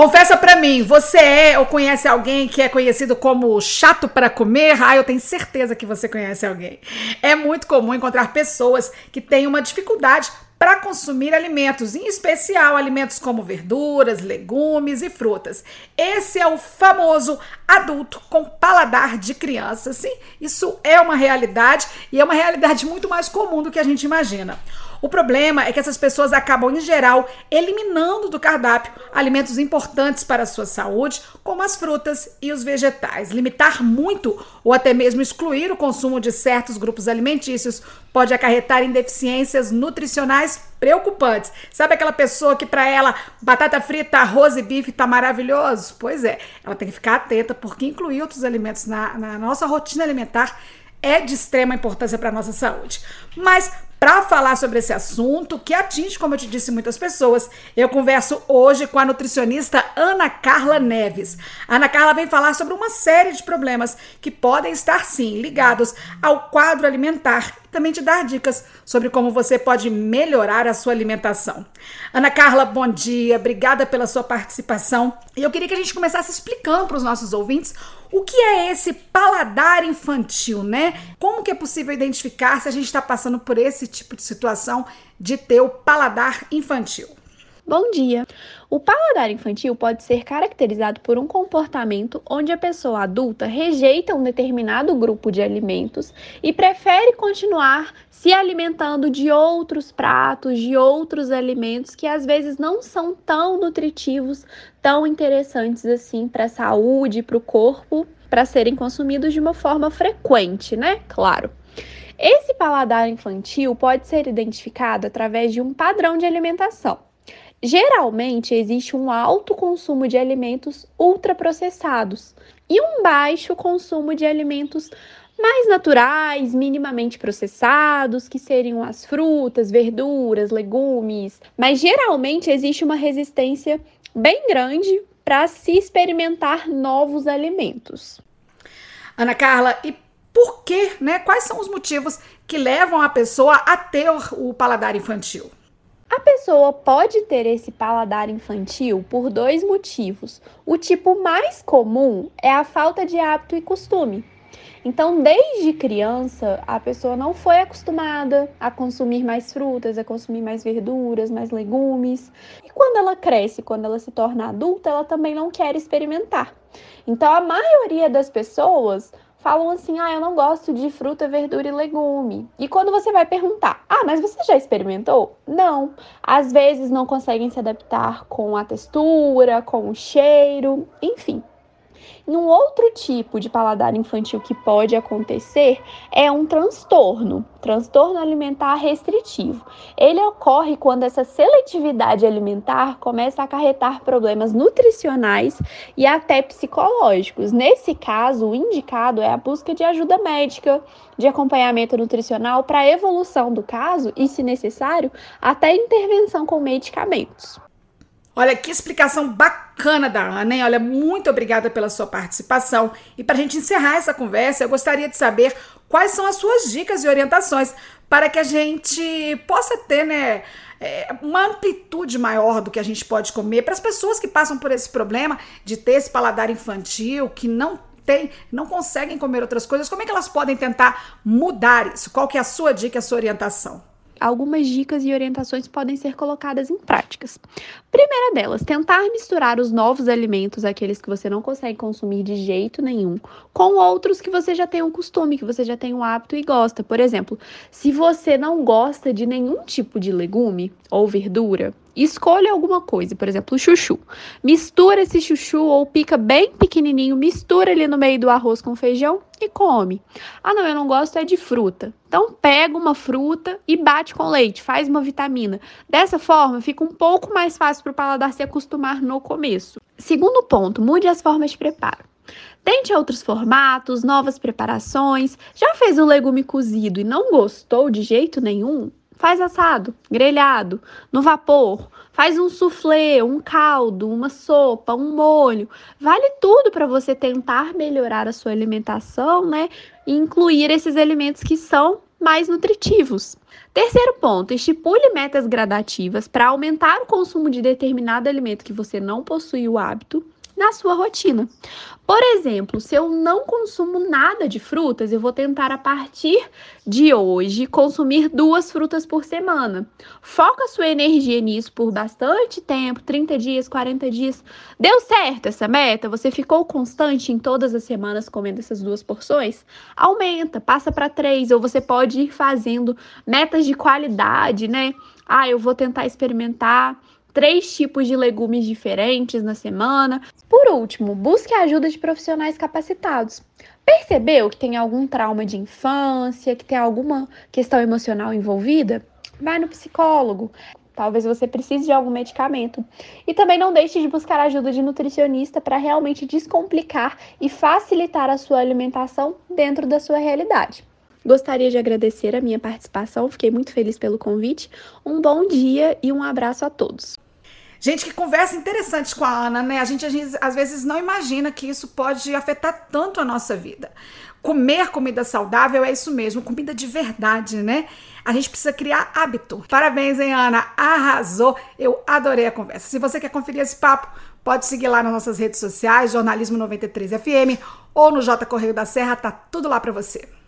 Confessa para mim, você é ou conhece alguém que é conhecido como chato para comer? Ah, eu tenho certeza que você conhece alguém. É muito comum encontrar pessoas que têm uma dificuldade para consumir alimentos, em especial alimentos como verduras, legumes e frutas. Esse é o famoso adulto com paladar de criança. Sim, isso é uma realidade e é uma realidade muito mais comum do que a gente imagina. O problema é que essas pessoas acabam, em geral, eliminando do cardápio alimentos importantes para a sua saúde, como as frutas e os vegetais. Limitar muito ou até mesmo excluir o consumo de certos grupos alimentícios pode acarretar em deficiências nutricionais preocupantes. Sabe aquela pessoa que para ela batata frita, arroz e bife tá maravilhoso? Pois é, ela tem que ficar atenta porque incluir outros alimentos na, na nossa rotina alimentar é de extrema importância para nossa saúde. Mas para falar sobre esse assunto, que atinge, como eu te disse, muitas pessoas, eu converso hoje com a nutricionista Ana Carla Neves. A Ana Carla vem falar sobre uma série de problemas que podem estar, sim, ligados ao quadro alimentar também te dar dicas sobre como você pode melhorar a sua alimentação. Ana Carla, bom dia, obrigada pela sua participação. E eu queria que a gente começasse explicando para os nossos ouvintes o que é esse paladar infantil, né? Como que é possível identificar se a gente está passando por esse tipo de situação de ter o paladar infantil? Bom dia! O paladar infantil pode ser caracterizado por um comportamento onde a pessoa adulta rejeita um determinado grupo de alimentos e prefere continuar se alimentando de outros pratos, de outros alimentos que às vezes não são tão nutritivos, tão interessantes assim para a saúde, para o corpo, para serem consumidos de uma forma frequente, né? Claro. Esse paladar infantil pode ser identificado através de um padrão de alimentação. Geralmente existe um alto consumo de alimentos ultraprocessados e um baixo consumo de alimentos mais naturais, minimamente processados, que seriam as frutas, verduras, legumes. Mas geralmente existe uma resistência bem grande para se experimentar novos alimentos. Ana Carla, e por que, né? Quais são os motivos que levam a pessoa a ter o paladar infantil? A pessoa pode ter esse paladar infantil por dois motivos. O tipo mais comum é a falta de hábito e costume. Então, desde criança, a pessoa não foi acostumada a consumir mais frutas, a consumir mais verduras, mais legumes. E quando ela cresce, quando ela se torna adulta, ela também não quer experimentar. Então, a maioria das pessoas falam assim: ah, eu não gosto de fruta, verdura e legume. E quando você vai perguntar: ah, mas você já experimentou? Não. Às vezes não conseguem se adaptar com a textura, com o cheiro, enfim. E um outro tipo de paladar infantil que pode acontecer é um transtorno, transtorno alimentar restritivo. Ele ocorre quando essa seletividade alimentar começa a acarretar problemas nutricionais e até psicológicos. Nesse caso, o indicado é a busca de ajuda médica, de acompanhamento nutricional para a evolução do caso e, se necessário, até intervenção com medicamentos. Olha que explicação bacana da Ana, hein? Olha, muito obrigada pela sua participação. E para a gente encerrar essa conversa, eu gostaria de saber quais são as suas dicas e orientações para que a gente possa ter, né? É, uma amplitude maior do que a gente pode comer para as pessoas que passam por esse problema de ter esse paladar infantil, que não tem, não conseguem comer outras coisas, como é que elas podem tentar mudar isso? Qual que é a sua dica, a sua orientação? algumas dicas e orientações podem ser colocadas em práticas. Delas, tentar misturar os novos alimentos, aqueles que você não consegue consumir de jeito nenhum, com outros que você já tem um costume, que você já tem um hábito e gosta. Por exemplo, se você não gosta de nenhum tipo de legume ou verdura, Escolha alguma coisa, por exemplo, chuchu. Mistura esse chuchu ou pica bem pequenininho, mistura ele no meio do arroz com feijão e come. Ah, não, eu não gosto é de fruta. Então pega uma fruta e bate com leite, faz uma vitamina. Dessa forma, fica um pouco mais fácil para o paladar se acostumar no começo. Segundo ponto, mude as formas de preparo. Tente outros formatos, novas preparações. Já fez o legume cozido e não gostou de jeito nenhum? Faz assado, grelhado, no vapor, faz um soufflé, um caldo, uma sopa, um molho. Vale tudo para você tentar melhorar a sua alimentação, né? E incluir esses alimentos que são mais nutritivos. Terceiro ponto, estipule metas gradativas para aumentar o consumo de determinado alimento que você não possui o hábito na sua rotina. Por exemplo, se eu não consumo nada de frutas, eu vou tentar a partir de hoje consumir duas frutas por semana. Foca sua energia nisso por bastante tempo 30 dias, 40 dias. Deu certo essa meta? Você ficou constante em todas as semanas comendo essas duas porções? Aumenta, passa para três, ou você pode ir fazendo metas de qualidade, né? Ah, eu vou tentar experimentar três tipos de legumes diferentes na semana. Por último, busque a ajuda de profissionais capacitados. Percebeu que tem algum trauma de infância, que tem alguma questão emocional envolvida? Vai no psicólogo. Talvez você precise de algum medicamento. E também não deixe de buscar ajuda de nutricionista para realmente descomplicar e facilitar a sua alimentação dentro da sua realidade. Gostaria de agradecer a minha participação, fiquei muito feliz pelo convite. Um bom dia e um abraço a todos. Gente, que conversa interessante com a Ana, né? A gente, a gente às vezes não imagina que isso pode afetar tanto a nossa vida. Comer comida saudável é isso mesmo, comida de verdade, né? A gente precisa criar hábito. Parabéns, hein, Ana? Arrasou! Eu adorei a conversa. Se você quer conferir esse papo, pode seguir lá nas nossas redes sociais, Jornalismo 93 FM ou no J Correio da Serra, tá tudo lá para você.